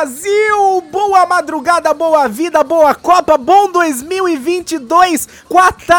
Brasil! Boa madrugada, boa vida, boa Copa, bom 2022, Qatar!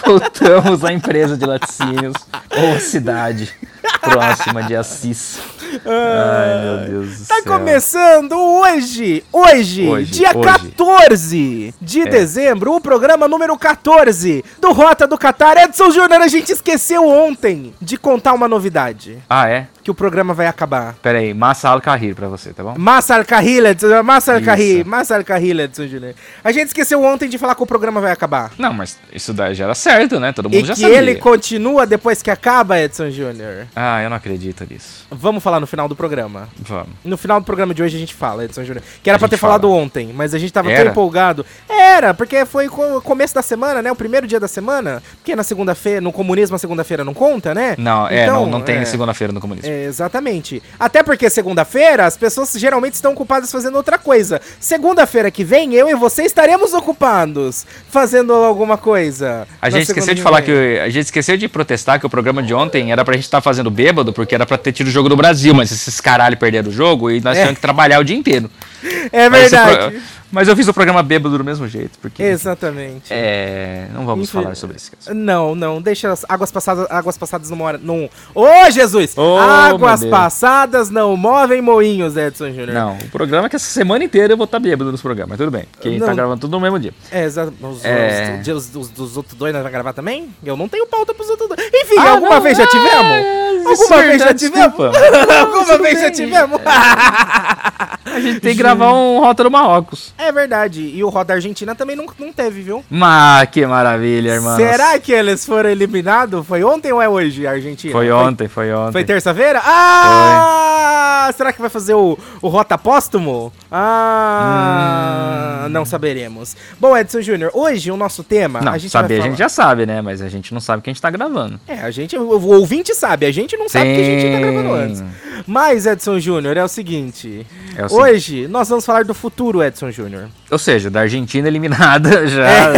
Voltamos à empresa de laticínios ou cidade próxima de Assis. Ai, meu Deus do Tá céu. começando hoje, hoje, Hoje, dia hoje. 14 de É. dezembro, o programa número 14 do Rota do Qatar. Edson Júnior, a gente esqueceu ontem de contar uma novidade, Ah, é? que o programa vai acabar. Pera aí, Massa Al-Kahir pra você, tá bom? Massa Al-Kahil, Edson, Massa Al-Kahil, Isso. Massa Al-Kahil, Edson Júnior. A gente esqueceu ontem de falar que o programa vai acabar. Não, mas isso daí já era certo, né? Todo mundo E já que sabia. ele continua depois que acaba, Edson Júnior. Ah, eu não acredito nisso. Vamos falar no final do programa. Vamos. No final do programa de hoje a gente fala, Edson Júnior. Que era A pra ter gente falado fala. ontem, mas a gente tava tão Era? empolgado. Era, porque foi o começo da semana, né? O primeiro dia da semana. Porque na segunda-feira, no comunismo a segunda-feira não conta, né? Não, é, Então, não, não tem é. segunda-feira no comunismo. É, exatamente. Até porque segunda-feira as pessoas geralmente estão ocupadas fazendo outra coisa. Segunda-feira que vem, eu e você estaremos ocupados fazendo alguma coisa. A gente esqueceu de falar que. A gente esqueceu de protestar que o programa de ontem era pra gente estar fazendo bêbado, porque era pra ter tido o jogo do Brasil, mas esses caralho perderam o jogo e nós É. tínhamos que trabalhar o dia inteiro. É Mas verdade. pro- Mas eu fiz o programa bêbado do mesmo jeito, porque. Exatamente. É. Não vamos Infel- falar sobre esse caso. Não, não, deixa as águas passadas, águas passadas não moram. Não. Ô, Jesus! Ô, águas passadas não movem moinhos, Edson Júnior. Não, o programa é que essa semana inteira eu vou estar bêbado nos programas, mas tudo bem. Gente tá Não. gravando tudo no mesmo dia. É, exato. Os, É. os- os- os- dos outros dois nós vamos gravar também? Eu não tenho pauta pros outros dois. Enfim, Ah, alguma não, vez já é, tivemos? isso Alguma é vez já tivemos? desculpa. alguma vez já tivemos? A gente tem que gravar um Rota do Marrocos. É verdade. E o Roda Argentina também não, não teve, viu? Mas que maravilha, irmão. Será que eles foram eliminados? Foi ontem ou é hoje, a Argentina? Foi ontem, foi ontem. Foi terça-feira? Ah! Será que vai fazer o, o Rota Póstumo? Ah! Hum. Não saberemos. Bom, Edson Júnior, hoje o nosso tema. Não, a gente saber a gente já sabe, né? Mas a gente não sabe que a gente tá gravando. É, a gente, o ouvinte sabe, a gente não sabe que a gente tá gravando antes. Mas, Edson Júnior, é o seguinte. É o seguinte. Hoje nós vamos falar do futuro, Edson Júnior. Ou seja, da Argentina eliminada já.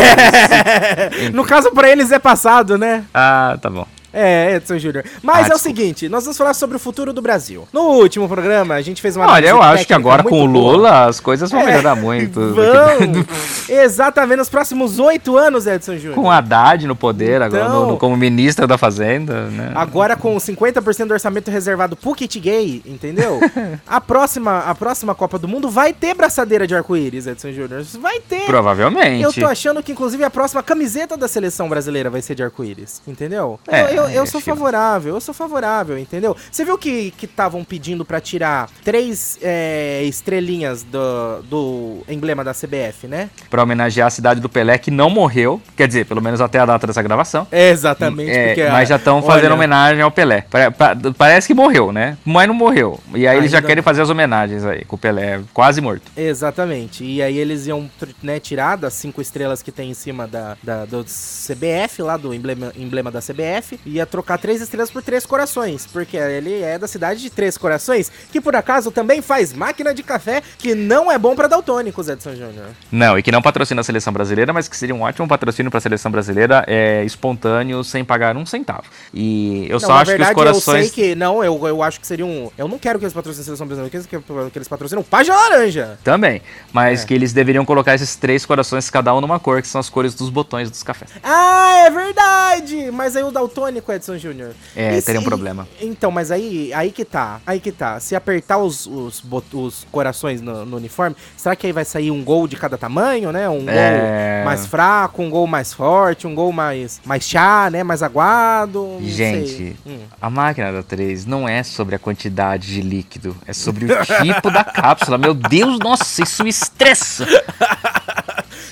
No caso, pra eles é passado, né? Ah, tá bom. É, Edson Júnior. Mas Ah, é o seguinte, nós vamos falar sobre o futuro do Brasil. No último programa, a gente fez uma Olha, eu acho que agora com o muito boa. Lula as coisas vão É, melhorar muito. Vão! Exatamente, nos próximos oito anos, Edson Júnior. com Haddad no poder, agora Então- no- no- como ministro da Fazenda, né? Agora com 50% do orçamento reservado pro kit gay, entendeu? a, próxima, a próxima Copa do Mundo vai ter braçadeira de arco-íris, Edson Júnior. Vai ter. Provavelmente. Eu tô achando que, inclusive, a próxima camiseta da seleção brasileira vai ser de arco-íris, entendeu? É, eu eu, eu acho sou favorável, eu sou favorável, entendeu? Você viu que estavam pedindo pra tirar três é, estrelinhas do, do emblema da CBF, né? Pra homenagear a cidade do Pelé, que não morreu. Quer dizer, pelo menos até a data dessa gravação. Exatamente, É, porque... mas já estão fazendo olha, homenagem ao Pelé. Pa- pa- parece que morreu, né? Mas não morreu. E aí eles já querem fazer as homenagens aí, com o Pelé quase morto. Exatamente. E aí eles iam né, tirar das cinco estrelas que tem em cima da, da- do CBF, lá do emblema, emblema da CBF, ia trocar três estrelas por três corações. Porque ele é da cidade de Três Corações, que por acaso também faz máquina de café, que não é bom pra daltônicos, Edson Júnior. Não, e que não patrocina a seleção brasileira, mas que seria um ótimo patrocínio para a seleção brasileira, é espontâneo, sem pagar um centavo. E eu não, só acho verdade, que os corações. eu sei que... Não, eu, eu acho que seria um... Eu não quero que eles patrocinem a seleção brasileira, eu quero que, eles patrocinam o Página Laranja. Também, mas É. que eles deveriam colocar esses três corações, cada um numa cor, que são as cores dos botões dos cafés. Ah, é verdade! Mas aí o daltônico, Edson Júnior. É, E teria um se- problema. Então, mas aí, aí que tá. Aí que tá. Se apertar os, os, os corações no, no uniforme, será que aí vai sair um gol de cada tamanho, né? Um É. gol mais fraco, um gol mais forte, um gol mais, mais chá, né? Mais aguado. Gente. Hum. a máquina da 3 não é sobre a quantidade de líquido, é sobre o tipo da cápsula. Meu Deus, nossa, isso me estressa.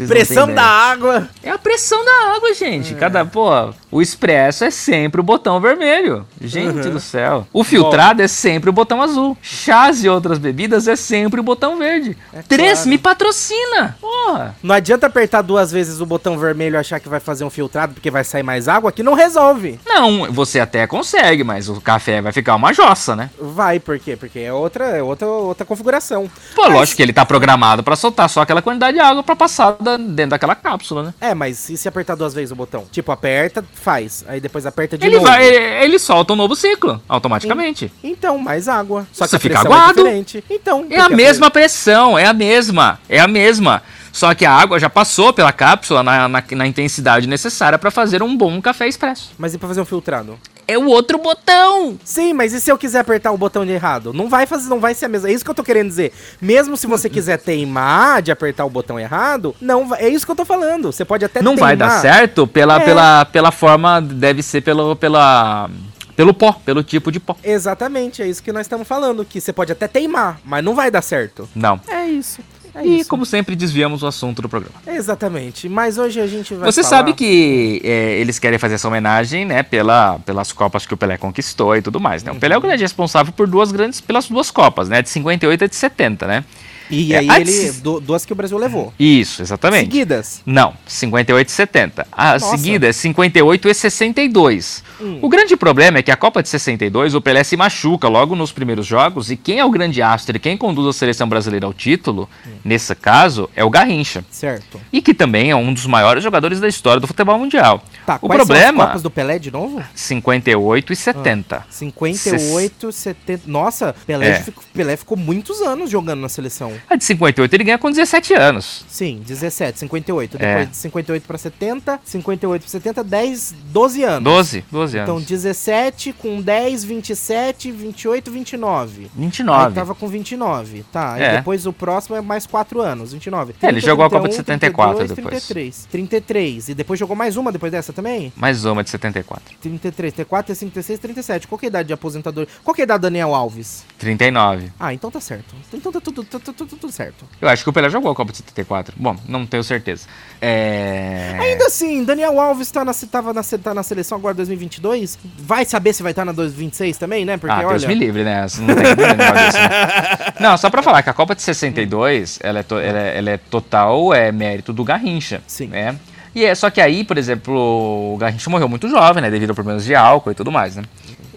Pressão da água. É a pressão da água, gente. Cada, pô, o expresso é sempre o botão vermelho. Gente Uhum. do céu. O filtrado é sempre o botão azul. Chás e outras bebidas é sempre o botão verde. Três, claro. me patrocina. Porra. Não adianta apertar duas vezes o botão vermelho e achar que vai fazer um filtrado porque vai sair mais água, que não resolve. Não, você até consegue, mas o café vai ficar uma jossa, né? Vai, por quê? Porque é outra, é outra, outra configuração. Pô, Mas- lógico que ele tá programado pra soltar só aquela quantidade de água pra passar da- dentro daquela cápsula, né? É, mas e se apertar duas vezes o botão? Tipo, aperta, faz. Aí depois aperta de Ele novo. vai, ele, ele solta um novo ciclo, automaticamente. Então, mais água. Só que Você a fica é aguado. diferente. Então, É a mesma pressão, é a mesma, é a mesma. Só que a água já passou pela cápsula na, na, na intensidade necessária pra fazer um bom café expresso. Mas e pra fazer um filtrado? É o outro botão. Sim, mas e se eu quiser apertar o botão de errado? Não vai fazer, não vai ser a mesma. É isso que eu tô querendo dizer. Mesmo se você quiser teimar de apertar o botão errado, não vai, é isso que eu tô falando. Você pode até Não vai dar teimar. certo pela, É. pela, pela forma, deve ser pelo, pela, pelo pó, pelo tipo de pó. Exatamente, é isso que nós estamos falando, que você pode até teimar, mas não vai dar certo. Não. É isso. É E isso. como sempre desviamos o assunto do programa. Exatamente. Mas hoje a gente vai Você falar- sabe que é, eles querem fazer essa homenagem, né, pela, pelas copas que o Pelé conquistou e tudo mais, né? O Pelé é o grande responsável por duas grandes, pelas duas copas, né, de 58 e de 70, né? E É, aí antes- ele du- duas que o Brasil levou. Isso, exatamente. Seguidas. Não, 58 e 70. A Nossa. seguida é 58 e 62. Hum. O grande problema é que a Copa de 62, o Pelé se machuca logo nos primeiros jogos e quem é o grande astro e quem conduz a seleção brasileira ao título, Hum. nesse caso, é o Garrincha. Certo. E que também é um dos maiores jogadores da história do futebol mundial. Tá, o são as problema, copas do Pelé de novo? 58 e 70. 58, 70. Nossa, Pelé, É. ficou, Pelé ficou muitos anos jogando na seleção. A de 58 ele ganha com 17 anos. Sim, 17, 58. É. Depois de 58 pra 70, 58 pra 70, 10, 12 anos. 12, 12 anos. Então 17 com 10, 27, 28, 29. Aí 29. tava com 29, tá. E É. depois o próximo é mais 4 anos, 29. É, ele jogou a Copa de 74 32, depois. 33. 33. E depois jogou mais uma depois dessa também? Mais uma de 74. 33, 34, 35, 36, 37. Qual que é a idade de aposentador? Qual que é a idade do Daniel Alves? 39. Ah, então tá certo. Então tá tudo, tá tudo, tudo, tudo certo. Eu acho que o Pelé jogou a Copa de 74. Bom, não tenho certeza. É... Ainda assim, Daniel Alves tá na, tava na, tá na seleção agora 2022. Vai saber se vai estar na 2026 também, né? Porque ah, Deus olha. me livre, né? Não tem desse, né? Não, só pra falar que a Copa de 62, ela é, to- ela é, ela é total é, mérito do Garrincha. Sim. Né? E é só que aí, por exemplo, o Garrincha morreu muito jovem, né? Devido a problemas de álcool e tudo mais, né?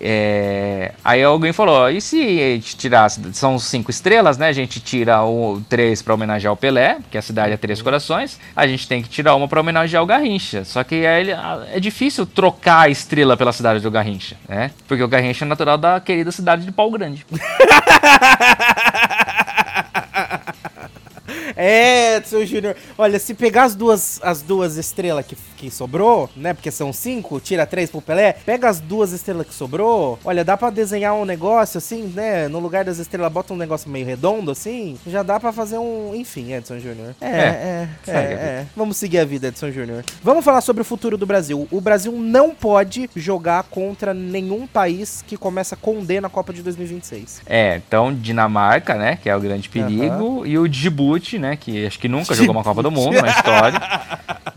É, aí alguém falou, e se a gente tirasse, são cinco estrelas, né? A gente tira o três pra homenagear o Pelé, que a cidade é Três Corações. A gente tem que tirar uma pra homenagear o Garrincha. Só que aí ele- ah, é difícil trocar a estrela pela cidade do Garrincha, né? Porque o Garrincha é natural da querida cidade de Pau Grande. É, seu Júnior. Olha, se pegar as duas, as duas estrelas que, que sobrou, né? Porque são cinco, tira três pro Pelé. Pega as duas estrelas que sobrou. Olha, dá pra desenhar um negócio assim, né? No lugar das estrelas, bota um negócio meio redondo assim. Já dá pra fazer um. Enfim, Edson Júnior. É, é, é, é, vida. Vamos seguir a vida, Edson Júnior. Vamos falar sobre o futuro do Brasil. O Brasil não pode jogar contra nenhum país que começa com D na Copa de 2026. É, então Dinamarca, né, que é o grande perigo, e o Djibouti, né, que acho que nunca jogou uma Copa do Mundo na história.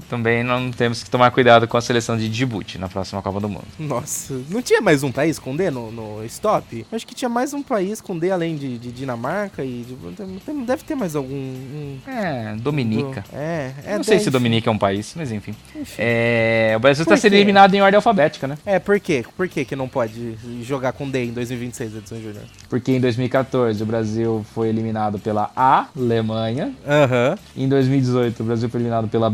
Também não temos que tomar cuidado com a seleção de Djibouti na próxima Copa do Mundo. Nossa, não tinha mais um país com D no, no stop? Acho que tinha mais um país com D além de, de Dinamarca e de- deve ter mais algum. um- É, Dominica. É, é não sei D, se Dominica é um país, mas enfim. enfim. É, o Brasil está sendo eliminado em ordem alfabética, né? É, por quê? Por quê que não pode jogar com D em 2026, Edson Júnior? Porque em 2014 o Brasil foi eliminado pela Alemanha. Aham, Em 2018 o Brasil foi eliminado pela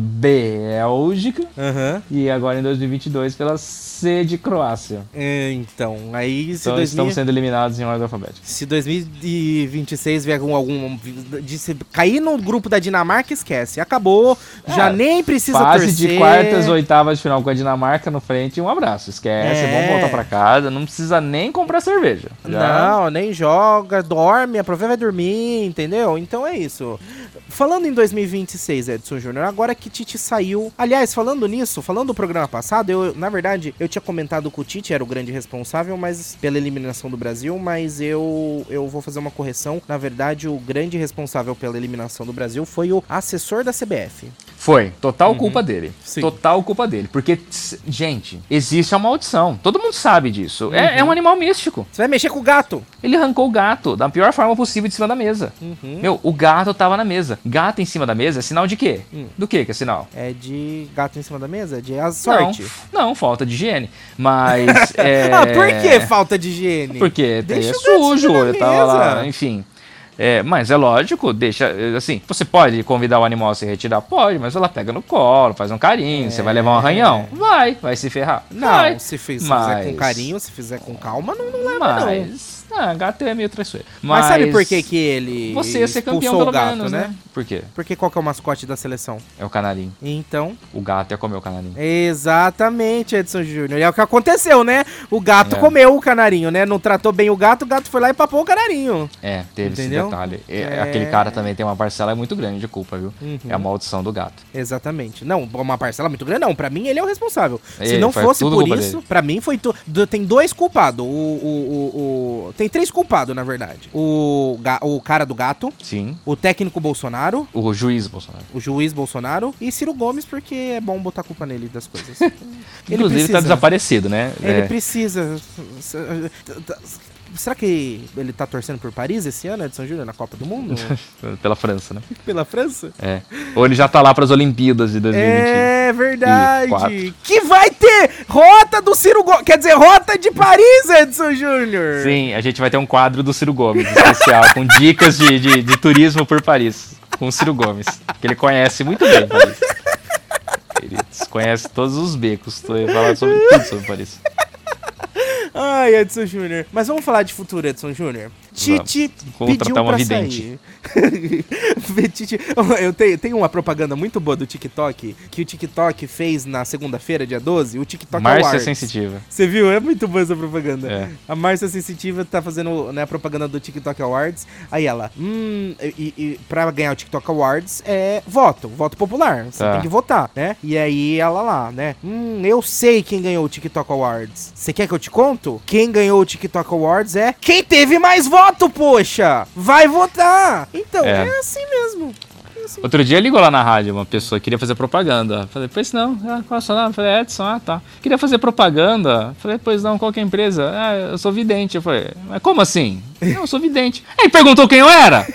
Bélgica. aham. E agora em 2022 pela C de Croácia. É, Então, aí se, Então 2000 estamos sendo eliminados em ordem alfabética. se 2026 vier algum. algum se cair no grupo da Dinamarca, esquece. Acabou. já É, nem precisa Fase torcer. de quartas, oitavas de final com a Dinamarca no frente. Um abraço. Esquece, É. vamos voltar pra casa. Não precisa nem comprar cerveja. Já- Não, nem joga, dorme, aproveita vai dormir, entendeu? Então é isso. Falando em 2026, Edson Júnior, agora que Tite saiu. Aliás, falando nisso, falando do programa passado, eu, na verdade, eu tinha comentado que o Tite era o grande responsável, mas pela eliminação do Brasil, mas eu eu vou fazer uma correção. Na verdade, o grande responsável pela eliminação do Brasil foi o assessor da CBF. Foi, total culpa dele. Sim. Total culpa dele. Porque, gente, existe a maldição. Todo mundo sabe disso. É, é um animal místico. Você vai mexer com o gato. Ele arrancou o gato da pior forma possível de cima da mesa. Meu, o gato tava na mesa. Gato em cima da mesa é sinal de quê? Do que que é sinal? É de gato em cima da mesa? De sorte. Não, não, falta de higiene. Mas. é... Ah, por que falta de higiene? Porque é Deixa o gato sujo, ele tava lá, enfim. É, mas é lógico, deixa. Assim, você pode convidar o animal a se retirar? Pode, mas ela pega no colo, faz um carinho, você vai levar um arranhão? Vai, vai se ferrar. Não, vai. se, fiz- se mas, fizer com carinho, se fizer com calma, não, não leva não. Mas. Ah, gato é meio traiçoeiro. Mas, sabe por que que ele Você ia ser campeão pelo o gato, menos, né? Por quê? Porque qual que é o mascote da seleção? É o canarinho. Então, O gato ia comer o canarinho. exatamente, Edson Júnior. E é o que aconteceu, né? O gato É. comeu o canarinho, né? Não tratou bem o gato, o gato foi lá e papou o canarinho. É, teve Entendeu? esse detalhe. É, É. Aquele cara também tem uma parcela muito grande de culpa, viu? Uhum. É a maldição do gato. Exatamente. Não, uma parcela muito grande, não. Pra mim, ele é o responsável. Se Ele não faz fosse tudo por isso, dele. pra mim foi. Tu... do- Tem dois culpados. O, o, o, o- Tem três culpados, na verdade. O, o cara do gato, Sim. o técnico Bolsonaro, O juiz Bolsonaro. o juiz Bolsonaro e Ciro Gomes, porque é bom botar culpa nele das coisas. Inclusive tá desaparecido, né? Ele É. precisa. Será que ele tá torcendo por Paris esse ano, Edson Júnior, na Copa do Mundo? Pela França, né? Pela França? É. Ou ele já tá lá pras Olimpíadas de 2020. É verdade. Que vai ter rota do Ciro Gomes. Quer dizer, rota de Paris, Edson Júnior. Sim, a gente vai ter um quadro do Ciro Gomes especial, com dicas de, de, de turismo por Paris. Com o Ciro Gomes. Que ele conhece muito bem Paris. Ele conhece todos os becos. Tô falando sobre tudo sobre Paris. Ai, Edson Júnior. Mas vamos falar de futuro, Edson Júnior. Tite Vamos pediu uma pra vidente. sair. Tite- Eu tenho, tenho uma propaganda muito boa do TikTok, que o TikTok fez na segunda-feira, dia 12, o TikTok Márcia Awards. Sensitiva. Você viu? É muito boa essa propaganda. É. A Márcia Sensitiva tá fazendo né, a propaganda do TikTok Awards. Aí ela, hum, e, e pra ganhar o TikTok Awards é voto, voto popular. Você Tá. tem que votar, né? E aí ela lá, né? Hum, eu sei quem ganhou o TikTok Awards. Você quer que eu te conto? Quem ganhou o TikTok Awards é quem teve mais voto, poxa! Vai votar! Então, é, É. assim mesmo. É assim. Outro dia ligou lá na rádio uma pessoa que queria fazer propaganda. Falei, pois não, ah, qual é o seu nome? Falei, Edson, ah tá. Queria fazer propaganda. Falei, pois não, qual que é a empresa? Ah, eu sou vidente. Eu falei, mas como assim? Não, eu sou vidente. Aí perguntou quem eu era.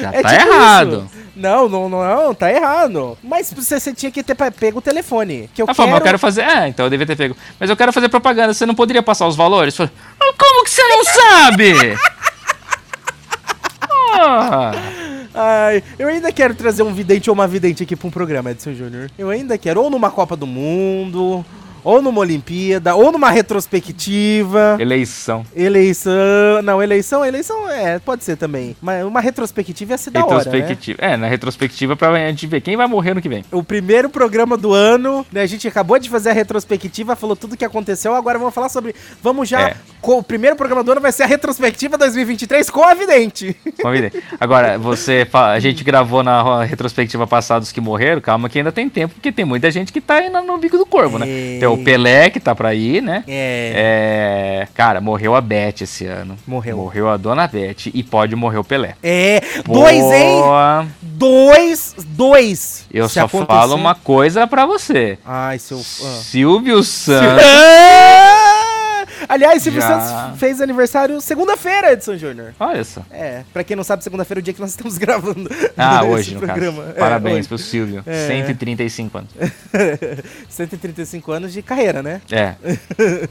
Já É tá tipo errado. isso. Não, não, não, não, tá errado. Mas você, você tinha que ter pe- pego o telefone. Que eu Ela quero... mas eu quero fazer. É, então eu devia ter pego. Mas eu quero fazer propaganda, você não poderia passar os valores? "Ah, como que você não sabe? Ah, Ai, eu ainda quero trazer um vidente ou uma vidente aqui pra um programa, Edson Júnior. Eu ainda quero, ou numa Copa do Mundo, ou numa Olimpíada, ou numa retrospectiva. eleição. Eleição. Não, eleição, eleição é, pode ser também. Mas uma retrospectiva ia ser da hora. Né? Retrospectiva. É, na retrospectiva pra gente ver quem vai morrer no que vem. O primeiro programa do ano, né? A gente acabou de fazer a retrospectiva, falou tudo o que aconteceu. Agora vamos falar sobre. Vamos já. É. com- o primeiro programa do ano vai ser a retrospectiva 2023 com a vidente. Convidei. Agora, você a gente gravou na ro- retrospectiva passada os que morreram, calma que ainda tem tempo, porque tem muita gente que tá aí no, no bico do corvo, né? É. Tem o Pelé que tá pra ir, né? É. É, cara, morreu a Beth esse ano. Morreu. Morreu a dona Beth e pode morrer o Pelé. É. Dois, hein? Boa. Dois. Dois. Eu Se só acontecer- falo uma coisa pra você. Ai, seu. ah. Silvio Santos. Aliás, Silvio Já. Santos fez aniversário segunda-feira, Edson Júnior. Olha só. É, pra quem não sabe, segunda-feira é o dia que nós estamos gravando. Ah, hoje, no programa. caso. É, Parabéns hoje. pro Silvio. É. 135 anos. 135 anos de carreira, né? É.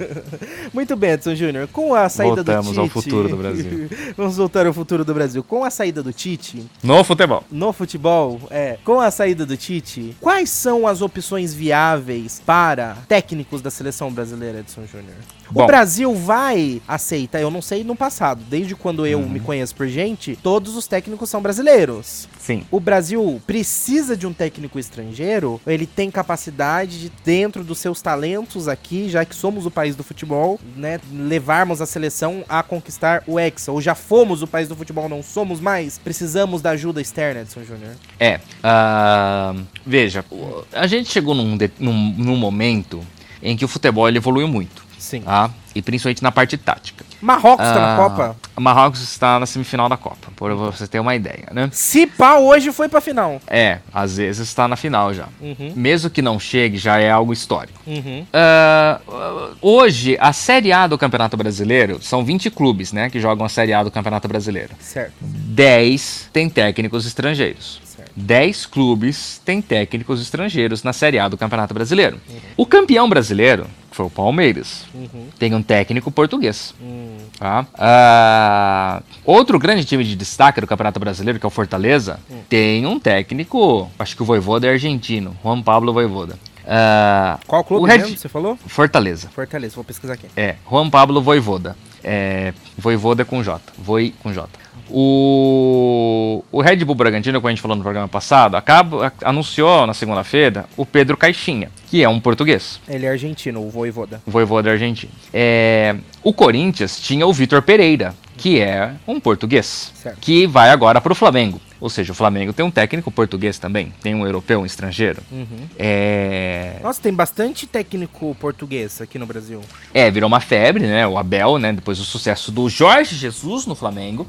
Muito bem, Edson Júnior. Com a saída do Voltamos Tite... ao futuro do Brasil. Vamos voltar ao futuro do Brasil. Com a saída do Tite, No futebol. no futebol, é, com a saída do Tite, quais são as opções viáveis para técnicos da seleção brasileira, Edson Júnior? O Bom. Brasil vai aceitar, eu não sei no passado, desde quando eu Uhum. me conheço por gente, todos os técnicos são brasileiros. Sim. O Brasil precisa de um técnico estrangeiro, ele tem capacidade de, dentro dos seus talentos aqui, já que somos o país do futebol, né, levarmos a seleção a conquistar o Hexa. Ou já fomos o país do futebol, não somos mais? Precisamos da ajuda externa, Edson Júnior. É. ah, veja, o- a gente chegou num, num, num momento em que o futebol evoluiu muito. Sim. Tá? E principalmente na parte tática. Marrocos tá na Ah, Copa. Marrocos está na semifinal da Copa, por você ter uma ideia, né? Se pá, hoje foi pra final. É, às vezes está na final já. Uhum. Mesmo que não chegue, já é algo histórico. Uhum. Ah, hoje, a Série A do Campeonato Brasileiro são 20 clubes, né, que jogam a Série A do Campeonato Brasileiro. Certo. 10 têm técnicos estrangeiros. Certo. 10 clubes têm técnicos estrangeiros na Série A do Campeonato Brasileiro. O campeão brasileiro, que foi o Palmeiras, Uhum. tem um técnico português. Hum. Tá? Ah, outro grande time de destaque do Campeonato Brasileiro, que é o Fortaleza, tem um técnico, acho que o Voivoda é argentino, Juan Pablo Voivoda. Ah, Qual clube o Red- mesmo você falou? Fortaleza. Fortaleza, vou pesquisar aqui. É, Juan Pablo Voivoda. É, Voivoda com J. Voi com J. O, o Red Bull Bragantino, como a gente falou no programa passado, acaba, anunciou na segunda-feira o Pedro Caixinha, que é um português. Ele é argentino, o Voivoda. Voivoda argentino. É, o Corinthians tinha o Vitor Pereira, que é um português, Certo. que vai agora para o Flamengo. Ou seja, o Flamengo tem um técnico português também, tem um europeu, um estrangeiro. Uhum. É, Nossa, tem bastante técnico português aqui no Brasil. É, virou uma febre, né? O Abel, né? Depois do sucesso do Jorge Jesus no Flamengo.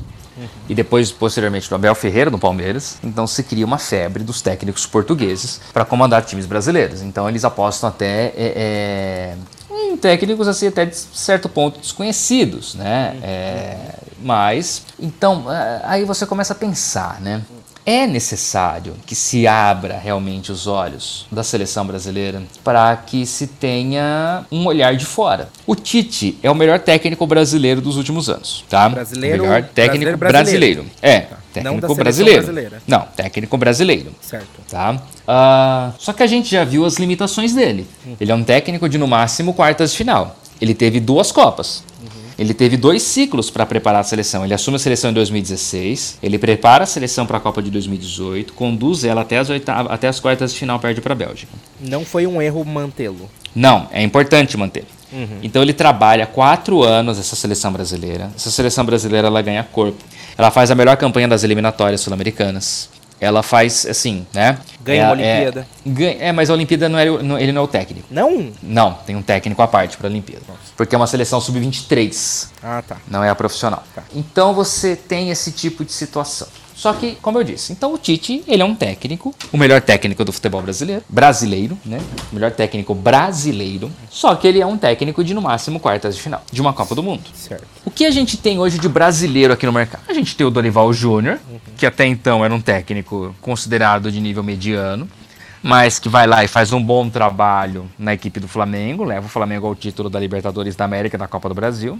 E depois, posteriormente, do Abel Ferreira no Palmeiras. Então se cria uma febre dos técnicos portugueses para comandar times brasileiros. Então eles apostam até é, é, em técnicos assim até de certo ponto desconhecidos, né? É, mas, então, é, aí você começa a pensar, né? É necessário que se abra realmente os olhos da seleção brasileira para que se tenha um olhar de fora. O Tite é o melhor técnico brasileiro dos últimos anos, tá? Brasileiro- o melhor técnico brasileiro brasileiro. É, Tá. Não da técnico seleção brasileiro. brasileira. Não, técnico brasileiro Certo. tá? Ah, só que a gente já viu as limitações dele. Ele é um técnico de no máximo quartas de final. Ele teve duas Copas. Ele teve dois ciclos para preparar a seleção. Ele assume a seleção em 2016, ele prepara a seleção para a Copa de 2018, conduz ela até as, oitavas, até as quartas de final, perde para a Bélgica. Não foi um erro mantê-lo. Não, é importante manter. Então ele trabalha quatro anos essa seleção brasileira. Essa seleção brasileira ela ganha corpo. Ela faz a melhor campanha das eliminatórias sul-americanas. Ela faz assim, né? Ganha É- uma Olimpíada. É, ganha- é, mas a Olimpíada não é, o- não- ele não é o técnico. Não? Não, tem um técnico à parte para a Olimpíada. Porque é uma seleção sub-23 Ah, tá. não é a profissional. Então você tem esse tipo de situação. Só que, como eu disse, então o Tite, ele é um técnico, o melhor técnico do futebol brasileiro, brasileiro, né? O melhor técnico brasileiro. Só que ele é um técnico de no máximo quartas de final de uma Copa do Mundo. Certo. O que a gente tem hoje de brasileiro aqui no mercado? A gente tem o Dorival Júnior, que até então era um técnico considerado de nível mediano, mas que vai lá e faz um bom trabalho na equipe do Flamengo, leva o Flamengo ao título da Libertadores da América e da Copa do Brasil.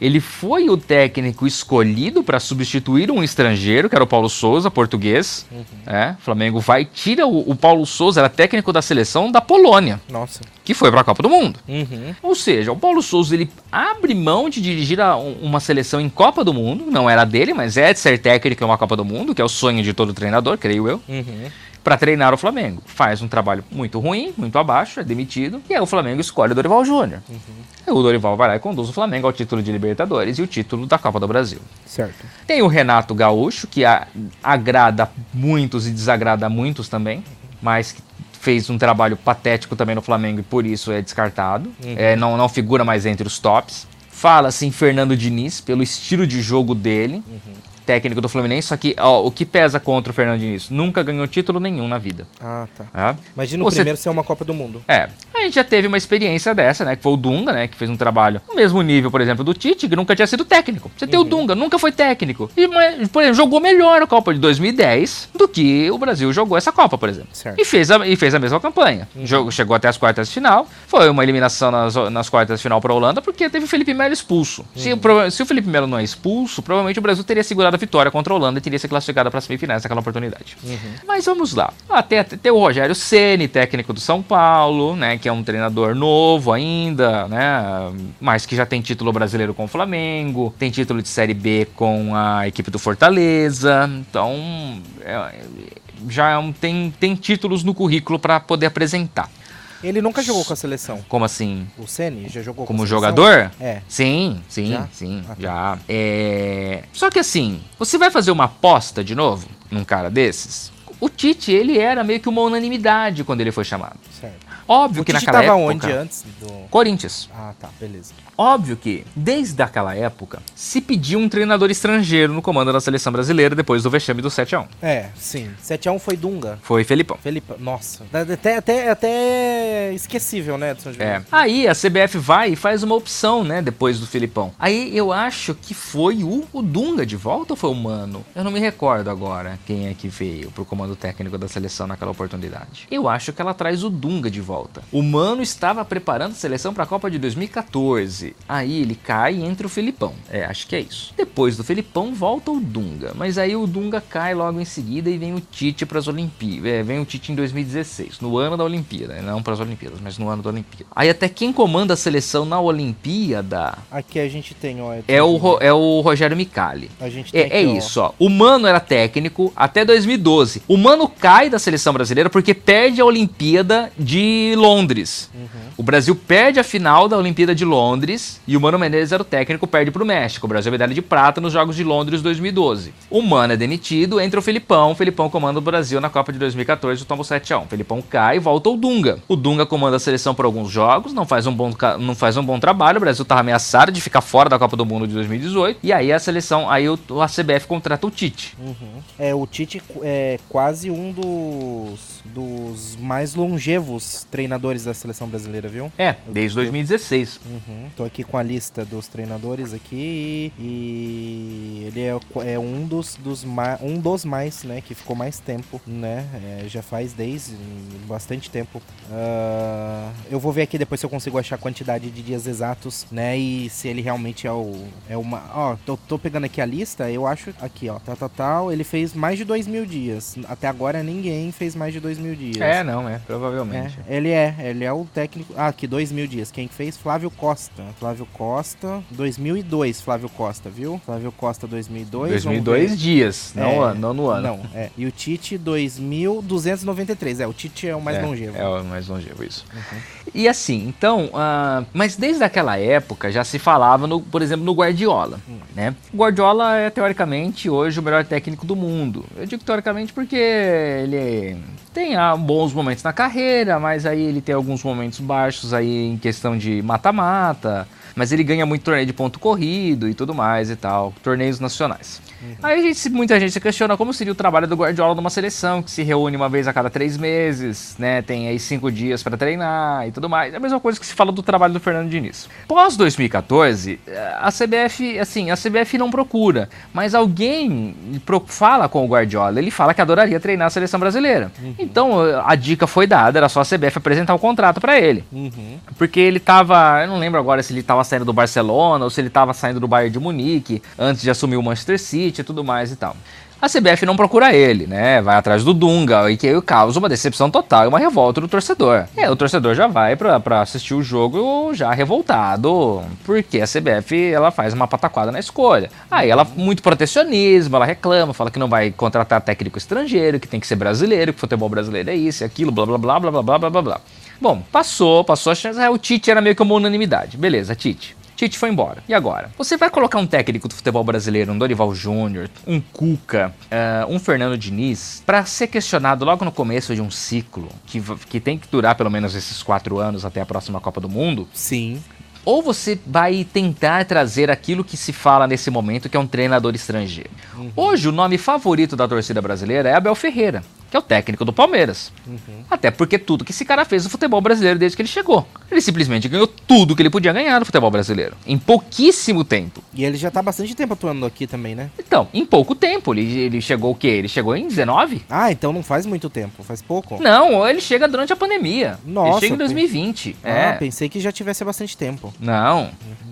Ele foi o técnico escolhido para substituir um estrangeiro, que era o Paulo Souza, português. É, o Flamengo vai tira o, o Paulo Souza, era técnico da seleção da Polônia, Nossa. que foi para a Copa do Mundo. Uhum. Ou seja, o Paulo Souza ele abre mão de dirigir a- um- uma seleção em Copa do Mundo, não era dele, mas é de ser técnico em uma Copa do Mundo, que é o sonho de todo treinador, creio eu, Uhum. Para treinar o Flamengo. Faz um trabalho muito ruim, muito abaixo, é demitido, e aí o Flamengo escolhe o Dorival Júnior. E o Dorival vai lá e conduz o Flamengo ao título de Libertadores e o título da Copa do Brasil. Certo. Tem o Renato Gaúcho, que a- agrada muitos e desagrada muitos também, mas que fez um trabalho patético também no Flamengo e por isso é descartado. É, não, não figura mais entre os tops. Fala-se em Fernando Diniz, pelo estilo de jogo dele, técnico do Fluminense, só que ó, o que pesa contra o Fernando Diniz? Nunca ganhou título nenhum na vida. Ah, tá. tá? Imagina o Você- primeiro ser uma Copa do Mundo. É, a gente já teve uma experiência dessa, né? Que foi o Dunga, né? Que fez um trabalho no mesmo nível, por exemplo, do Tite, que nunca tinha sido técnico. Você tem o Dunga, nunca foi técnico. E, por exemplo, jogou melhor a Copa de 2010 do que o Brasil jogou essa Copa, por exemplo. Certo. E fez a, e fez a mesma campanha. Jogo, chegou até as quartas de final. Foi uma eliminação nas, nas quartas de final para a Holanda, porque teve o Felipe Melo expulso. Se, o, prova- se o Felipe Melo não é expulso, provavelmente o Brasil teria segurado a vitória contra a Holanda e teria se classificado para as semifinais naquela oportunidade. Mas vamos lá. Até tem o Rogério Ceni, técnico do São Paulo, né, que é um treinador novo ainda, né, mas que já tem título brasileiro com o Flamengo, tem título de Série B com a equipe do Fortaleza. Então, é- já é um- tem, tem títulos no currículo para poder apresentar. Ele nunca jogou com a seleção. Como assim? O Ceni já jogou com Como a seleção? jogador? É. Sim, sim, Já? sim, Ah, tá. já. É... Só que assim, você vai fazer uma aposta de novo num cara desses? o Tite, ele era meio que uma unanimidade quando ele foi chamado. Certo. Óbvio O que naquela tava época... onde antes do... Corinthians. Ah, tá, beleza. Óbvio que, desde aquela época, se pediu um treinador estrangeiro no comando da seleção brasileira depois do vexame do 7x1. É, sim. 7x1 foi Dunga. Foi Felipão. Felipe, nossa. Até, até, até esquecível, né, Edson? É. Aí a CBF vai e faz uma opção, né, depois do Filipão. Aí eu acho que foi o, o Dunga de volta ou foi o Mano? Eu não me recordo agora quem é que veio pro comando técnico da seleção naquela oportunidade. Eu acho que ela traz o Dunga de volta. O Mano estava preparando a seleção para a Copa de 2014. Aí ele cai e entra o Filipão. É, acho que é isso. Depois do Filipão volta o Dunga, mas aí o Dunga cai logo em seguida e vem o Tite para as Olimpíadas. É, vem o Tite em 2016, no ano da Olimpíada, né? não para as Olimpíadas, mas no ano da Olimpíada. Aí até quem comanda a seleção na Olimpíada Aqui a gente tem, ó. Edson é o. Ro- é o Rogério Micali. A gente tem É, é aqui, ó. isso, ó. O Mano era técnico até 2012. O Mano cai da seleção brasileira porque perde a Olimpíada de Londres. O Brasil perde a final da Olimpíada de Londres e o Mano Menezes era o técnico, perde pro México. O Brasil é medalha de prata nos Jogos de Londres 2012. O Mano é demitido, entra o Felipão. O Felipão comanda o Brasil na Copa de 2014 e toma o 7x1. O Felipão cai e volta o Dunga. O Dunga comanda a seleção por alguns jogos, não faz um bom, não faz um bom trabalho. O Brasil tava ameaçado de ficar fora da Copa do Mundo de 2018. E aí a seleção, aí o, a CBF contrata o Tite. Uhum. É, o Tite é quase um dos, dos mais longevos treinadores da seleção brasileira, viu? É, desde 2016. Uhum. Tô aqui com a lista dos treinadores aqui e ele é, é um dos, dos ma- um dos mais, né, que ficou mais tempo, né? É, já faz desde bastante tempo. Ah, eu vou ver aqui depois se eu consigo achar a quantidade de dias exatos, né? E se ele realmente é o é uma, ó, tô, tô pegando aqui a lista, eu acho aqui, ó, tal, tal, tal, ele fez mais de dois mil dias. Até agora ninguém fez mais de dois mil dias. É, não, é, provavelmente. É, ele é, ele é o técnico. Ah, aqui, dois mil dias. Quem fez? Flávio Costa. Flávio Costa, 2002, Flávio Costa, viu? Flávio Costa, 2002. vamos 2002 ver. dias, não, É, ano, não no ano. Não, é. E o Tite, 2293. É, o Tite é o mais é, longevo. É o mais longevo, isso. E assim, então, ah, mas desde aquela época já se falava, no, por exemplo, no Guardiola, né? O Guardiola é teoricamente hoje o melhor técnico do mundo. Eu digo teoricamente porque ele tem ah, bons momentos na carreira, mas aí ele tem alguns momentos baixos aí em questão de mata-mata, mas ele ganha muito torneio de ponto corrido e tudo mais e tal, torneios nacionais. Aí a gente, muita gente se questiona como seria o trabalho do Guardiola numa seleção que se reúne uma vez a cada três meses, né? Tem aí cinco dias para treinar e tudo mais. É a mesma coisa que se fala do trabalho do Fernando Diniz. Pós 2014, a CBF, assim, a CBF não procura, mas alguém fala com o Guardiola. Ele fala que adoraria treinar a seleção brasileira. Então a dica foi dada, era só a CBF apresentar o contrato para ele. Uhum. Porque ele tava. Eu não lembro agora se ele tava saindo do Barcelona ou se ele tava saindo do Bayern de Munique antes de assumir o Manchester City e tudo mais e tal. A CBF não procura ele, né? Vai atrás do Dunga, e que causa uma decepção total e uma revolta do torcedor. Aí o torcedor já vai pra, assistir o jogo já revoltado, porque a CBF ela faz uma pataquada na escolha. Aí ela, muito protecionismo, ela reclama, fala que não vai contratar técnico estrangeiro, que tem que ser brasileiro, que futebol brasileiro é isso, é aquilo, blá blá blá blá blá blá blá blá. Bom, passou, passou a chance. é, O Tite era meio que uma unanimidade. Beleza, Tite. Tite foi embora. E agora? Você vai colocar um técnico do futebol brasileiro, um Dorival Júnior, um Cuca, eh, um Fernando Diniz, pra ser questionado logo no começo de um ciclo que, que tem que durar pelo menos esses quatro anos até a próxima Copa do Mundo? Sim. Ou você vai tentar trazer aquilo que se fala nesse momento, que é um treinador estrangeiro. Hoje, o nome favorito da torcida brasileira é Abel Ferreira, que é o técnico do Palmeiras. Até porque tudo que esse cara fez no futebol brasileiro desde que ele chegou. Ele simplesmente ganhou tudo que ele podia ganhar no futebol brasileiro. Em pouquíssimo tempo. E ele já tá bastante tempo atuando aqui também, né? Então, em pouco tempo. Ele, ele chegou o quê? Ele chegou em 19? Ah, então não faz muito tempo, faz pouco. Não, ele chega durante a pandemia. Nossa, ele chega em pe- 2020. Ah, é. pensei que já tivesse há bastante tempo. Não.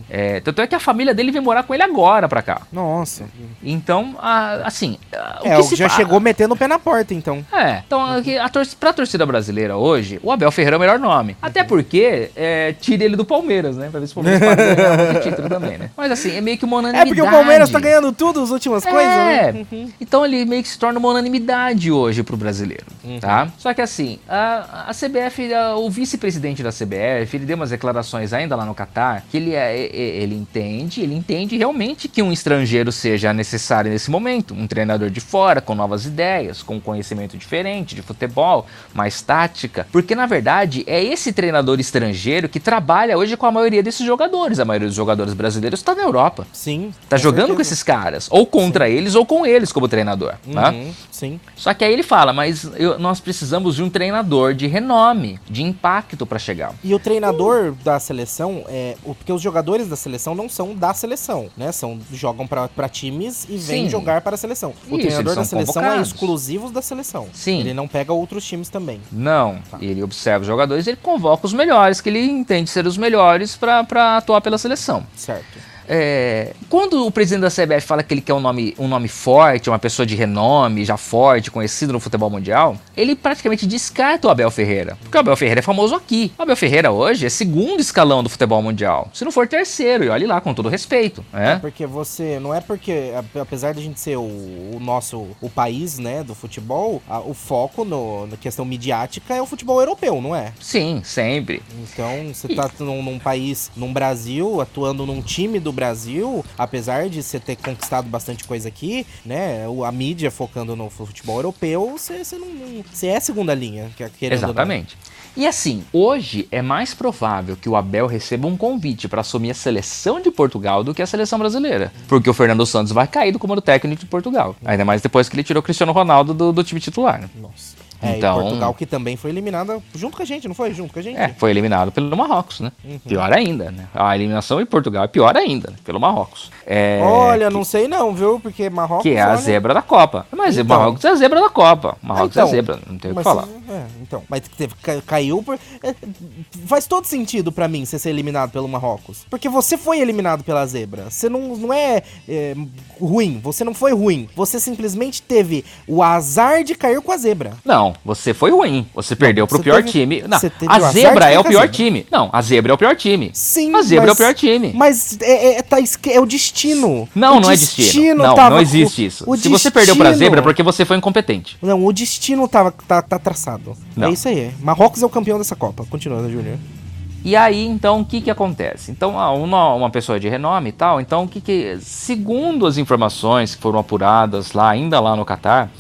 É, tanto é que a família dele vem morar com ele agora pra cá. Nossa. Então, a- assim, a- o é, que se já chegou metendo o pé na porta, então. É, então a, a tor pra torcida brasileira hoje, o Abel Ferreira é o melhor nome. Até porque é, tira ele do Palmeiras, né? Pra ver se o Palmeiras pode ganhar título também, né? Mas assim, é meio que uma É unanimidade. porque o Palmeiras tá ganhando tudo, as últimas coisas, É, né? então ele meio que se torna uma unanimidade hoje pro brasileiro, Uhum. tá? Só que assim, a, a CBF, o vice-presidente da CBF, ele deu umas declarações ainda lá no Catar, que ele, é- ele entende, ele entende realmente que um estrangeiro seja necessário nesse momento, um treinador de fora com novas ideias, com conhecimento diferente de futebol, mais tática, porque na verdade é esse treinador estrangeiro que trabalha hoje com a maioria desses jogadores. A maioria dos jogadores brasileiros está na Europa. Sim. Tá jogando certeza. com esses caras, ou contra Sim. eles ou com eles como treinador, né? uhum, né? Sim. Só que aí ele fala, mas eu, nós precisamos de um treinador de renome, de impacto para chegar. E o treinador uh. da seleção é, porque os jogadores da seleção não são da seleção, né? São jogam para times e vêm jogar para a seleção. O Isso, treinador da seleção é convocados. é exclusivo da seleção. Sim. Ele não pega outros times também. Não. Tá. Ele observa os jogadores, ele convoca os melhores que ele entende ser os melhores para atuar pela seleção. Certo. É, quando o presidente da CBF fala que ele quer um nome, um nome forte, uma pessoa de renome, já forte, conhecido no futebol mundial, ele praticamente descarta o Abel Ferreira. Porque o Abel Ferreira é famoso aqui. O Abel Ferreira hoje é segundo escalão do futebol mundial. Se não for terceiro, e olhe lá, com todo respeito. É, é porque você. Não é porque, apesar de a gente ser o, o nosso o país né, do futebol, a, o foco no, na questão midiática é o futebol europeu, não é? Sim, sempre. Então, você e... tá num, num país, num Brasil, atuando num time do Brasil, apesar de você ter conquistado bastante coisa aqui, né? A mídia focando no futebol europeu, você, não, você é segunda linha, Exatamente. E assim, hoje é mais provável que o Abel receba um convite para assumir a seleção de Portugal do que a seleção brasileira. Porque o Fernando Santos vai cair do comando técnico de Portugal. Ainda mais depois que ele tirou o Cristiano Ronaldo do, do time titular. Nossa. É, então, Portugal que também foi eliminada junto com a gente, não foi? Junto com a gente. É, foi eliminado pelo Marrocos, né? Uhum. Pior ainda, né? A eliminação em Portugal é pior ainda, né? pelo Marrocos. É, olha, que, não sei não, viu? Porque Marrocos. Que é a zebra da Copa. Mas então, Marrocos é a zebra da Copa. Marrocos então, é a zebra, não tem o que falar. É, então, mas teve, caiu por. É, faz todo sentido para mim você ser eliminado pelo Marrocos. Porque você foi eliminado pela zebra. Você não, não é, é ruim, você não foi ruim. Você simplesmente teve o azar de cair com a zebra. Não, você foi ruim. Você perdeu pro pior teve, time. Não, a zebra é o pior time. Não, a zebra é o pior time. Sim, a zebra mas, é o pior time. Mas é, é, tá, é o destino. Não, o não destino é destino. Não, não existe isso. Se destino... você perdeu pra zebra é porque você foi incompetente. Não, o destino tava, tá, tá traçado. Não. É isso aí. Marrocos é o campeão dessa Copa. Continua, Júnior. E aí, então, o que que acontece? Então, uma, uma pessoa de renome e tal, então, o que que... Segundo as informações que foram apuradas lá, ainda lá no Catar,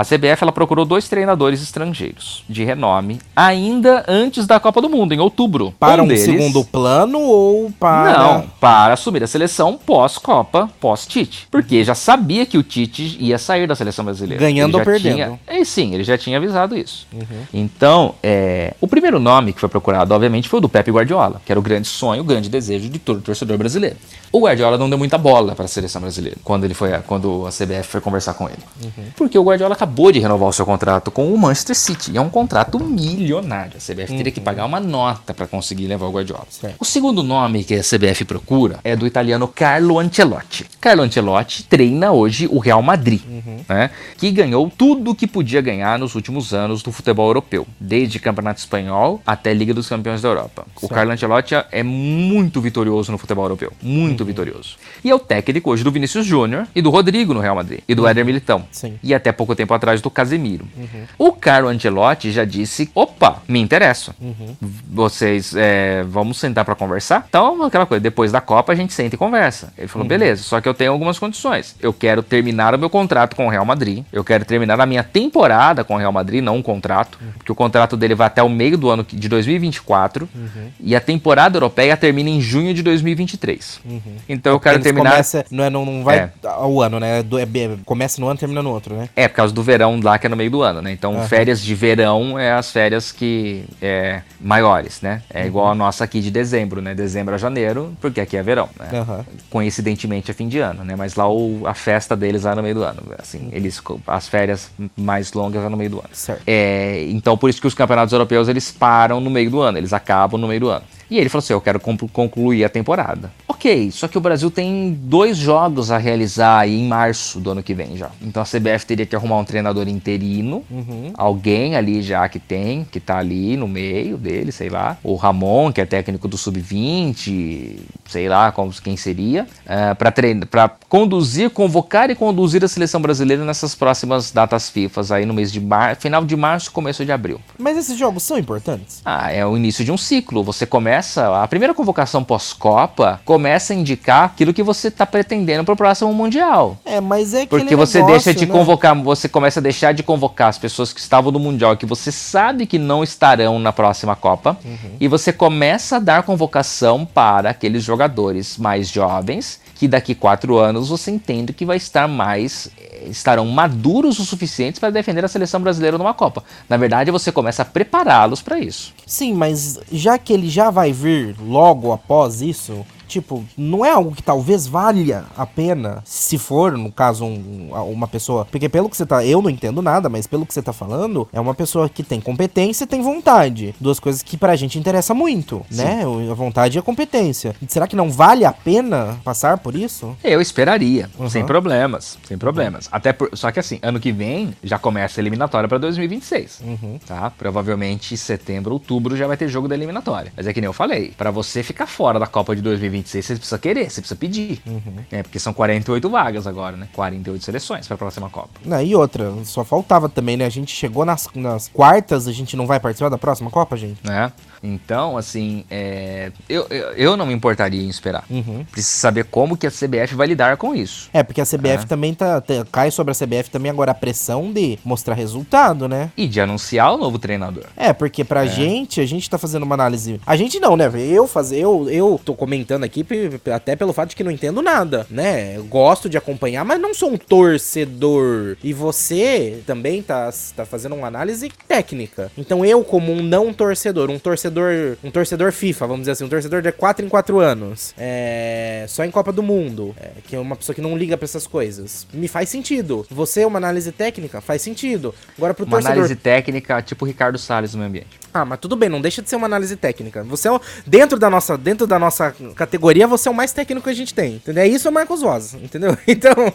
a CBF ela procurou dois treinadores estrangeiros de renome ainda antes da Copa do Mundo, em outubro. Para um, um deles... segundo plano ou para. Não, para assumir a seleção pós-Copa, pós-Tite. Porque já sabia que o Tite ia sair da seleção brasileira. Ganhando ou perdendo. Tinha... É, sim, ele já tinha avisado isso. Uhum. Então, é... o primeiro nome que foi procurado, obviamente, foi o do Pepe Guardiola, que era o grande sonho, o grande desejo de todo torcedor brasileiro. O Guardiola não deu muita bola para a seleção brasileira quando ele foi, quando a CBF foi conversar com ele. Uhum. Porque o Guardiola acabou de renovar o seu contrato com o Manchester City. E é um contrato milionário. A CBF uhum. teria que uhum. pagar uma nota para conseguir levar o Guardiola. Certo. O segundo nome que a CBF procura é do italiano Carlo Ancelotti. Carlo Ancelotti treina hoje o Real Madrid, uhum. né, que ganhou tudo o que podia ganhar nos últimos anos do futebol europeu, desde Campeonato Espanhol até Liga dos Campeões da Europa. Certo. O Carlo Ancelotti é muito vitorioso no futebol europeu. Muito muito vitorioso. E é o técnico hoje do Vinícius Júnior e do Rodrigo no Real Madrid. E do uhum. Éder Militão. Sim. E até pouco tempo atrás do Casemiro. Uhum. O Carlo Ancelotti já disse: opa, me interessa. Uhum. Vocês é, vamos sentar para conversar? Então, aquela coisa, depois da Copa a gente senta e conversa. Ele falou: uhum. beleza, só que eu tenho algumas condições. Eu quero terminar o meu contrato com o Real Madrid. Eu quero terminar a minha temporada com o Real Madrid, não um contrato. Uhum. Porque o contrato dele vai até o meio do ano de 2024. Uhum. E a temporada europeia termina em junho de 2023. Uhum. Então eu quero terminar. Começa, não, é, não, não vai é. ao ano, né? Do, é, começa no ano termina no outro, né? É, por causa do verão lá que é no meio do ano, né? Então, uhum. férias de verão é as férias que é maiores, né? É uhum. igual a nossa aqui de dezembro, né? Dezembro a janeiro, porque aqui é verão, né? Uhum. Coincidentemente é fim de ano, né? Mas lá o, a festa deles lá é no meio do ano. Assim, eles as férias mais longas é no meio do ano. Certo. É, então, por isso que os campeonatos europeus eles param no meio do ano, eles acabam no meio do ano. E ele falou assim: Eu quero concluir a temporada. Ok, só que o Brasil tem dois jogos a realizar aí em março do ano que vem já. Então a CBF teria que arrumar um treinador interino, uhum. alguém ali já que tem, que tá ali no meio dele, sei lá. O Ramon, que é técnico do Sub-20, sei lá como, quem seria, uh, para conduzir, convocar e conduzir a seleção brasileira nessas próximas datas FIFA aí no mês de março, final de março, começo de abril. Mas esses jogos são importantes? Ah, é o início de um ciclo. Você começa começa, a primeira convocação pós-Copa começa a indicar aquilo que você tá pretendendo pro próximo Mundial. É, mas é Porque você deixa de né? convocar, você começa a deixar de convocar as pessoas que estavam no Mundial, que você sabe que não estarão na próxima Copa, uhum. e você começa a dar convocação para aqueles jogadores mais jovens, que daqui quatro anos você entende que vai estar mais estarão maduros o suficientes para defender a seleção brasileira numa Copa. Na verdade, você começa a prepará-los para isso. Sim, mas já que ele já vai vir logo após isso, tipo, não é algo que talvez valha a pena, se for, no caso, um, uma pessoa. Porque pelo que você tá. Eu não entendo nada, mas pelo que você tá falando, é uma pessoa que tem competência e tem vontade. Duas coisas que pra gente interessa muito, Sim. né? A vontade e a competência. Será que não vale a pena passar por isso? Eu esperaria, uhum. sem problemas. Sem problemas. Uhum. Até por, Só que assim, ano que vem já começa a eliminatória pra 2026. Uhum. Tá? Provavelmente setembro, outubro já vai ter jogo da eliminatória. Mas é que nem eu falei, para você ficar fora da Copa de 2026 2026 você precisa querer, você precisa pedir. Uhum. É, porque são 48 vagas agora, né? 48 seleções para a próxima Copa. Não, e outra, só faltava também, né? A gente chegou nas, nas quartas, a gente não vai participar da próxima Copa, gente? É. Então, assim, é, eu, eu, eu, não me importaria em esperar. Uhum. Preciso saber como que a CBF vai lidar com isso. É, porque a CBF é. também tá, tá, Cai sobre a CBF também agora a pressão de mostrar resultado, né? E de anunciar o novo treinador. É, porque pra é. gente, a gente tá fazendo uma análise. A gente não, né? Eu fazer, eu, eu tô comentando aqui até pelo fato de que não entendo nada, né? Eu gosto de acompanhar, mas não sou um torcedor. E você também tá, tá fazendo uma análise técnica. Então eu, como um não torcedor, um torcedor torcedor, um torcedor FIFA, vamos dizer assim, um torcedor de 4 em 4 anos, é, só em Copa do Mundo, é, que é uma pessoa que não liga para essas coisas, me faz sentido. Você, uma análise técnica, faz sentido. Agora pro uma torcedor... análise técnica, tipo Ricardo Salles no meio ambiente. Ah, mas tudo bem, não deixa de ser uma análise técnica. Você é, dentro da nossa, dentro da nossa categoria, você é o mais técnico que a gente tem, entendeu? É isso é o Marcos Voz, entendeu? Então,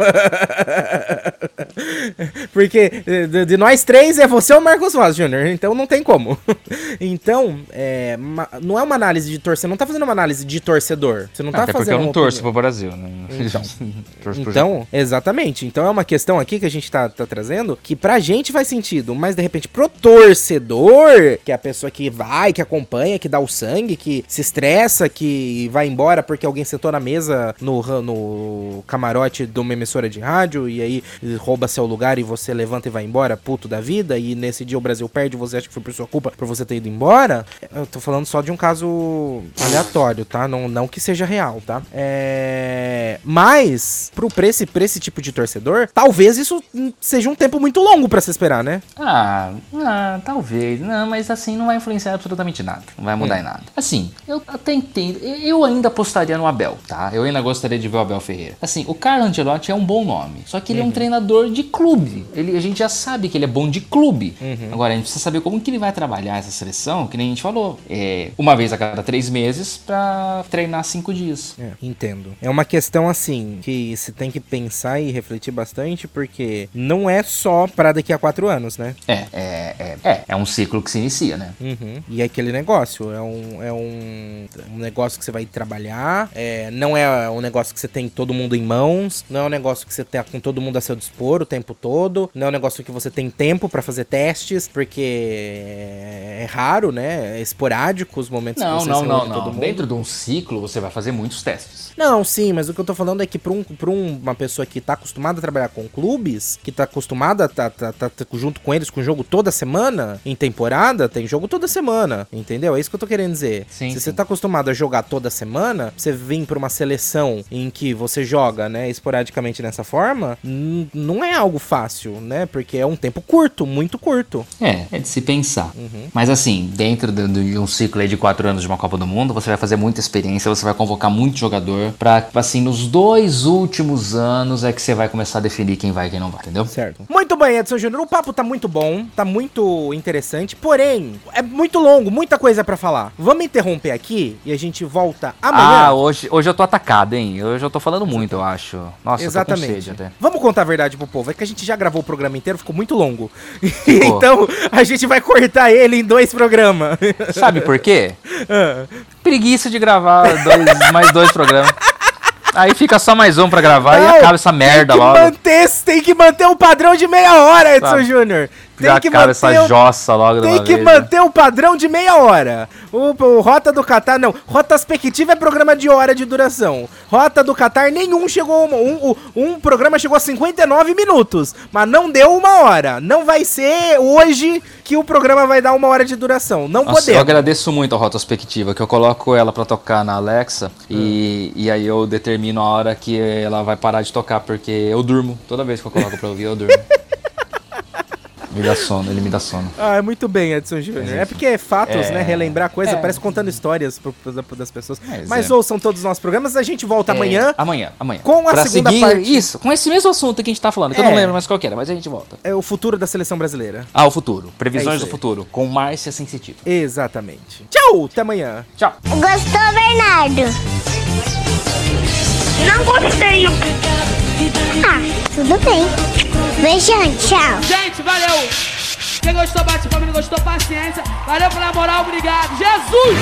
porque de, de, nós três é você ou o Marcos Voz, Júnior, então não tem como. Então, é, não é uma análise de torcedor, você não tá fazendo uma análise de torcedor. Você não tá Até fazendo. Porque eu não torço pro Brasil, né? Então, então exatamente. Então é uma questão aqui que a gente tá, tá trazendo que pra gente faz sentido, mas de repente pro torcedor, que é a pessoa que vai, que acompanha, que dá o sangue, que se estressa, que vai embora porque alguém sentou na mesa no, no camarote de uma emissora de rádio e aí rouba seu lugar e você levanta e vai embora, puto da vida, e nesse dia o Brasil perde, você acha que foi por sua culpa por você ter ido embora. Eu tô falando só de um caso aleatório, tá? Não, não que seja real, tá? É... Mas, pro, pra, esse, pra esse tipo de torcedor, talvez isso seja um tempo muito longo para se esperar, né? Ah, ah, talvez. Não, mas assim, não vai influenciar absolutamente nada. Não vai mudar hum. em nada. Assim, eu até entendo. Eu ainda apostaria no Abel, tá? Eu ainda gostaria de ver o Abel Ferreira. Assim, o Carlo Ancelotti é um bom nome. Só que ele uhum. é um uhum. treinador de clube. Ele, a gente já sabe que ele é bom de clube. Uhum. Agora, a gente precisa saber como que ele vai trabalhar essa seleção, que nem a gente falou. É, uma vez a cada três meses para treinar cinco dias. É, entendo. É uma questão assim que se tem que pensar e refletir bastante, porque não é só para daqui a quatro anos, né? É, é, é, é, é um ciclo que se inicia, né? Uhum. E é aquele negócio, é um, é um, um negócio que você vai trabalhar, é, não é um negócio que você tem todo mundo em mãos, não é um negócio que você tem com todo mundo a seu dispor o tempo todo, não é um negócio que você tem tempo para fazer testes, porque é, é raro, né? É esporádico os momentos não, que você não, não, não. todo mundo. Dentro de um ciclo você vai fazer muitos testes. Não, sim, mas o que eu tô falando é que pra, um, pra uma pessoa que tá acostumada a trabalhar com clubes, que tá acostumada a tá, tá, tá, tá junto com eles com jogo toda semana, em temporada, tem jogo toda semana, entendeu? É isso que eu tô querendo dizer. Sim, Se sim. você tá acostumado a jogar toda semana, você vir pra uma seleção em que você joga, né, esporadicamente dessa forma, não é algo fácil, né? Porque é um tempo curto, muito curto. É, é de se pensar. Uhum. Mas assim, dentro de um ciclo aí de quatro anos de uma Copa do Mundo, você vai fazer muita experiência, você vai convocar muito jogador pra, assim, nos dois últimos anos é que você vai começar a definir quem vai e quem não vai, entendeu? Certo. Muito bem, Edson Júnior. O papo tá muito bom, tá muito interessante, porém, é muito longo, muita coisa para falar. Vamos interromper aqui e a gente volta amanhã. Ah, hoje, hoje eu tô atacado, hein? Hoje eu tô falando muito, eu acho. Nossa, Exatamente. Vamos contar a verdade pro povo. É que a gente já gravou o programa inteiro, ficou muito longo. então, a gente vai cortar ele em dois programas. Sabe por quê? Preguiça de gravar dois, mais dois programas. Aí fica só mais um pra gravar não, e acaba essa merda tem logo. Manter, tem que manter o padrão de meia hora, Edson Júnior. Tem Já que acaba essa manter o- jossa logo Tem que vez, né? manter o padrão de meia hora. O, o Rota do Catar, não. Rotaspectiva é programa de hora de duração. Rota do Catar, nenhum chegou. Um, um, um programa chegou a 59 minutos, mas não deu uma hora. Não vai ser hoje que o programa vai dar uma hora de duração. Não Nossa, eu podemos. agradeço muito a Rotospectiva, que eu coloco ela pra tocar na Alexa e, Hum. e aí eu determino a hora que ela vai parar de tocar, porque eu durmo. Toda vez que eu coloco pra ouvir, eu durmo. me dá sono, ele me dá sono. Ah, muito bem, Edson Júnior. É enfim. porque é fatos, É. né? Relembrar coisa, É. parece contando histórias pro- pro- das pessoas. Mas Mas é. ouçam todos os nossos programas, a gente volta amanhã. É, amanhã, amanhã. Com a Pra segunda seguir, parte. Isso, com esse mesmo assunto que a gente tá falando, que eu É. não lembro mais qual que era, mas a gente volta. É o futuro da seleção brasileira. Ah, o futuro. É Previsões do futuro, com Márcia Sensitiva. Exatamente. Tchau, até amanhã. Tchau. Gostou, Bernardo? Não gostei. Ah, tudo bem. Beijão, tchau. Gente, valeu. Quem gostou, bate palma. Quem gostou, paciência. Valeu pela moral, obrigado. Jesus!